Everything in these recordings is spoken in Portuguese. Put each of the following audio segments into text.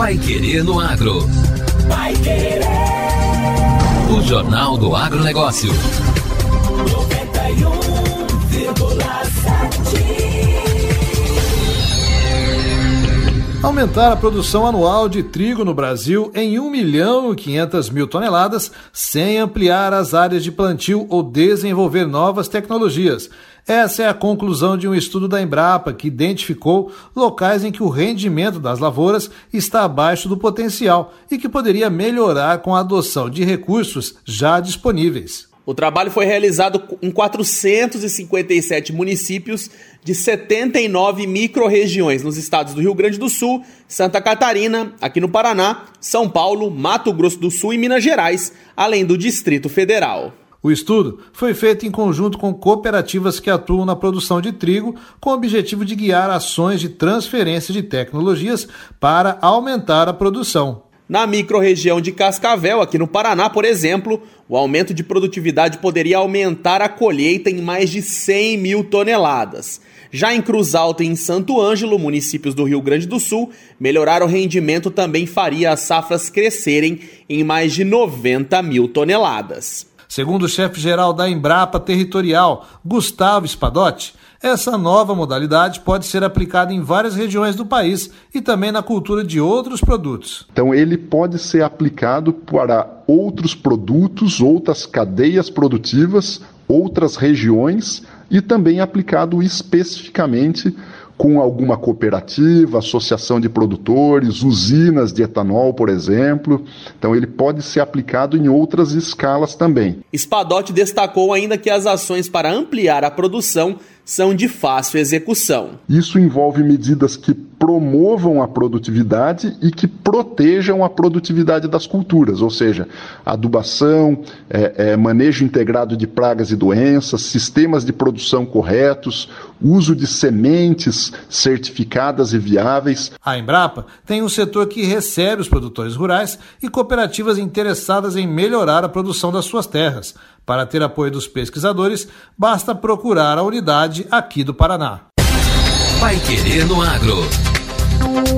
Pai Querer no Agro. Pai Querer. O Jornal do Agronegócio. 91,7. Aumentar a produção anual de trigo no Brasil em 1 milhão e 500 mil toneladas, sem ampliar as áreas de plantio ou desenvolver novas tecnologias. Essa é a conclusão de um estudo da Embrapa que identificou locais em que o rendimento das lavouras está abaixo do potencial e que poderia melhorar com a adoção de recursos já disponíveis. O trabalho foi realizado em 457 municípios de 79 microrregiões nos estados do Rio Grande do Sul, Santa Catarina, aqui no Paraná, São Paulo, Mato Grosso do Sul e Minas Gerais, além do Distrito Federal. O estudo foi feito em conjunto com cooperativas que atuam na produção de trigo, com o objetivo de guiar ações de transferência de tecnologias para aumentar a produção. Na microrregião de Cascavel, aqui no Paraná, por exemplo, o aumento de produtividade poderia aumentar a colheita em mais de 100 mil toneladas. Já em Cruz Alta e em Santo Ângelo, municípios do Rio Grande do Sul, melhorar o rendimento também faria as safras crescerem em mais de 90 mil toneladas. Segundo o chefe-geral da Embrapa Territorial, Gustavo Spadotti, essa nova modalidade pode ser aplicada em várias regiões do país e também na cultura de outros produtos. Então, ele pode ser aplicado para outros produtos, outras cadeias produtivas, outras regiões e também aplicado especificamente com alguma cooperativa, associação de produtores, usinas de etanol, por exemplo. Então, ele pode ser aplicado em outras escalas também. Spadotti destacou ainda que as ações para ampliar a produção são de fácil execução. Isso envolve medidas que promovam a produtividade e que protejam a produtividade das culturas, ou seja, adubação, é, é, manejo integrado de pragas e doenças, sistemas de produção corretos, uso de sementes certificadas e viáveis. A Embrapa tem um setor que recebe os produtores rurais e cooperativas interessadas em melhorar a produção das suas terras. Para ter apoio dos pesquisadores, basta procurar a unidade aqui do Paraná. Vai Querer no Agro.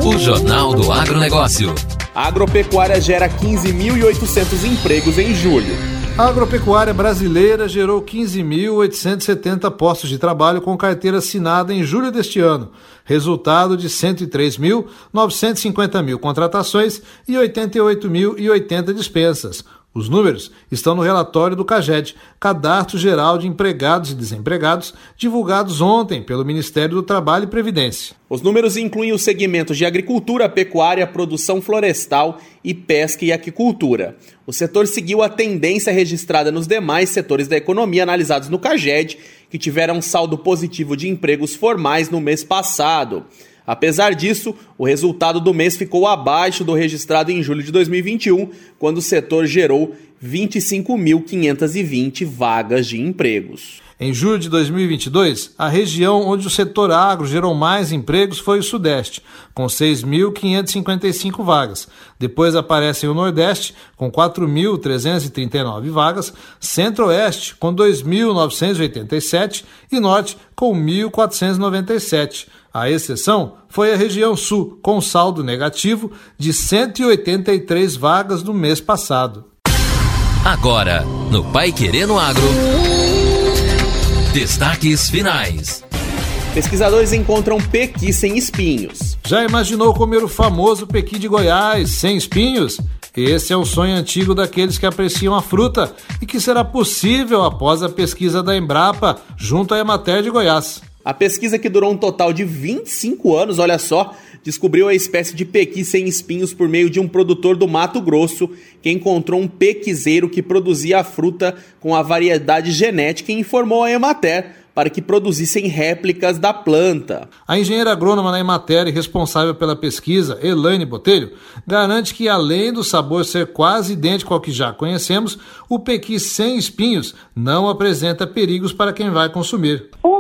O Jornal do Agronegócio. A agropecuária gera 15.800 empregos em julho. A agropecuária brasileira gerou 15.870 postos de trabalho com carteira assinada em julho deste ano, resultado de 103.950 mil contratações e 88.080 dispensas, os números estão no relatório do CAGED, Cadastro Geral de Empregados e Desempregados, divulgados ontem pelo Ministério do Trabalho e Previdência. Os números incluem os segmentos de agricultura, pecuária, produção florestal e pesca e aquicultura. O setor seguiu a tendência registrada nos demais setores da economia analisados no CAGED, que tiveram saldo positivo de empregos formais no mês passado. Apesar disso, o resultado do mês ficou abaixo do registrado em julho de 2021, quando o setor gerou 25.520 vagas de empregos. Em julho de 2022, a região onde o setor agro gerou mais empregos foi o Sudeste, com 6.555 vagas. Depois aparecem o Nordeste, com 4.339 vagas, Centro-Oeste, com 2.987 e Norte, com 1.497. A exceção foi a região Sul, com saldo negativo de 183 vagas no mês passado. Agora, no Pai Querendo Agro. Destaques finais. Pesquisadores encontram pequi sem espinhos. Já imaginou comer o famoso pequi de Goiás sem espinhos? Esse é o sonho antigo daqueles que apreciam a fruta e que será possível após a pesquisa da Embrapa junto à Emater de Goiás. A pesquisa, que durou um total de 25 anos, olha só, descobriu a espécie de pequi sem espinhos por meio de um produtor do Mato Grosso que encontrou um pequizeiro que produzia a fruta com a variedade genética e informou a Emater para que produzissem réplicas da planta. A engenheira agrônoma na Emater e responsável pela pesquisa, Elaine Botelho, garante que além do sabor ser quase idêntico ao que já conhecemos, o pequi sem espinhos não apresenta perigos para quem vai consumir. Uma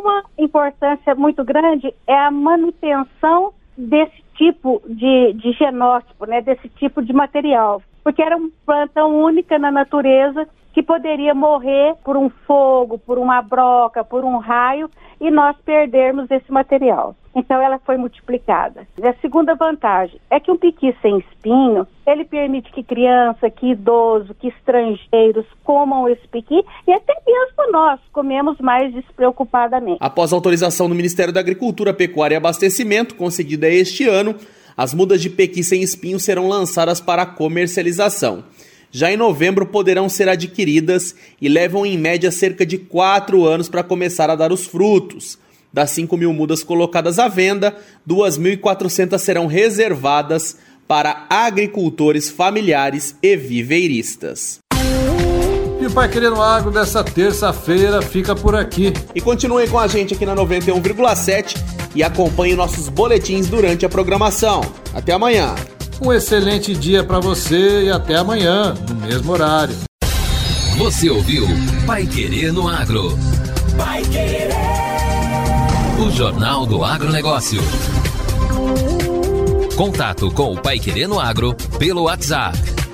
importância muito grande é a manutenção desse tipo de, de genótipo, né, desse tipo de material. Porque era uma planta única na natureza que poderia morrer por um fogo, por uma broca, por um raio e nós perdermos esse material. Então ela foi multiplicada. E a segunda vantagem é que um piqui sem espinho, ele permite que criança, que idoso, que estrangeiros comam esse piqui e até mesmo nós comemos mais despreocupadamente. Após a autorização do Ministério da Agricultura, Pecuária e Abastecimento, concedida este ano, as mudas de pequi sem espinho serão lançadas para comercialização já em novembro poderão ser adquiridas e levam em média cerca de 4 anos para começar a dar os frutos. Das 5 mil mudas colocadas à venda, 2.400 serão reservadas para agricultores familiares e viveiristas. E o Pai Querendo Agro dessa terça-feira fica por aqui. E continue com a gente aqui na 91,7 e acompanhe nossos boletins durante a programação. Até amanhã! Um excelente dia para você e até amanhã, no mesmo horário. Você ouviu Pai Querer no Agro. Pai Querer. O Jornal do Agronegócio. Contato com o Pai Querer no Agro pelo WhatsApp